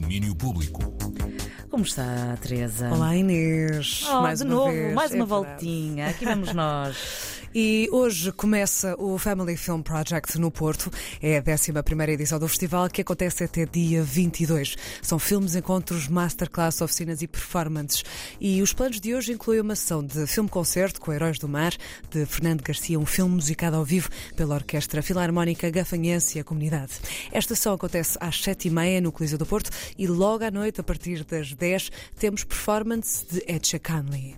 Domínio Público. Como está, Teresa? Olá Inês, Oh, mais de uma novo, vez. mais É uma verdade. voltinha. Aqui vamos nós. E hoje começa o Family Film Project no Porto. É a 11 edição do festival que acontece até dia 22. São filmes, encontros, masterclass, oficinas e performances. E os planos de hoje incluem uma sessão de filme-concerto com Heróis do Mar, de Fernando Garcia, um filme musicado ao vivo pela Orquestra Filarmónica Gafanhense e a Comunidade. Esta sessão acontece às 7h30 no Coliseu do Porto e logo à noite, a partir das 10 temos performance de Ed Sheeran.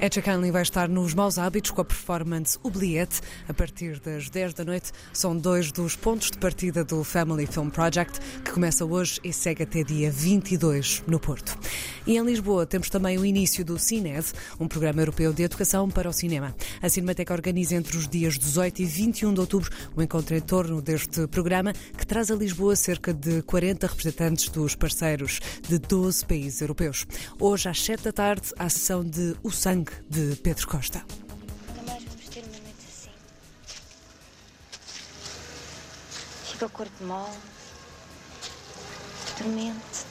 Etcha Canley vai estar nos Maus Hábitos com a performance O Bilhete a partir das 10 da noite. São dois dos pontos de partida do Family Film Project que começa hoje e segue até dia 22 no Porto. E em Lisboa temos também o início do CINED, um programa europeu de educação para o cinema. A Cinemateca organiza entre os dias 18 e 21 de outubro o encontro em torno deste programa que traz a Lisboa cerca de 40 representantes dos parceiros de 12 países europeus. Hoje às 7 da tarde, a sessão de O Sangue de Pedro Costa. Nunca mais vou vestir uma noite assim. Fica o corpo mole, dormente.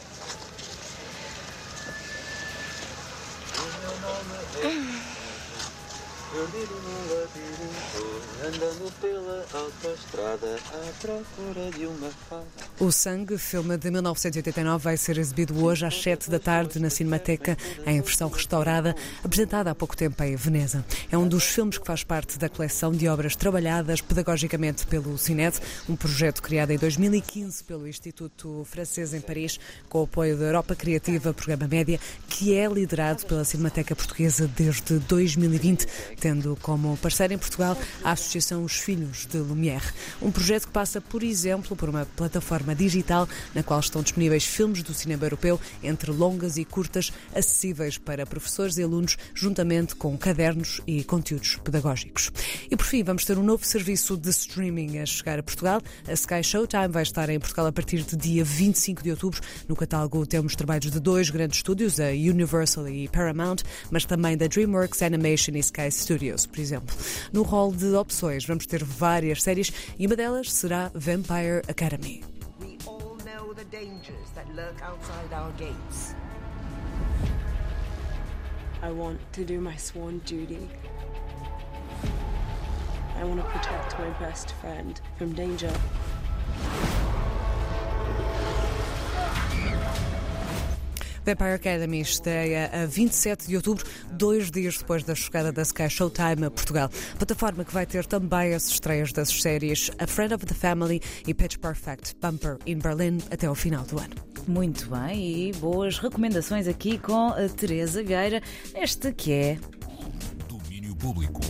Perdido no labirinto, andando pela autoestrada à procura de uma fada. O Sangue, filme de 1989, vai ser exibido hoje às 7 da tarde na Cinemateca, em versão restaurada, apresentada há pouco tempo em Veneza. É um dos filmes que faz parte da coleção de obras trabalhadas pedagogicamente pelo CINED, um projeto criado em 2015 pelo Instituto Francês em Paris, com o apoio da Europa Criativa, programa Média, que é liderado pela Cinemateca Portuguesa desde 2020, tendo como parceira em Portugal a Associação Os Filhos de Lumière. Um projeto que passa, por exemplo, por uma plataforma digital na qual estão disponíveis filmes do cinema europeu, entre longas e curtas, acessíveis para professores e alunos, juntamente com cadernos e conteúdos pedagógicos. E por fim, vamos ter um novo serviço de streaming a chegar a Portugal. A Sky Showtime vai estar em Portugal a partir de dia 25 de outubro. No catálogo temos trabalhos de dois grandes estúdios, a Universal e Paramount, mas também da DreamWorks Animation e Sky Studios, por exemplo. No rol de opções vamos ter várias séries e uma delas será Vampire Academy. We all know the dangers that lurk outside our gates. I want to do my sworn duty. I want to protect my best friend from danger. Vampire Academy estreia a 27 de outubro, dois dias depois da chegada da Sky Showtime a Portugal. Plataforma que vai ter também as estreias das séries A Friend of the Family e Pitch Perfect Bumper in Berlin até ao final do ano. Muito bem, e boas recomendações aqui com a Teresa Vieira, este que é Domínio Público.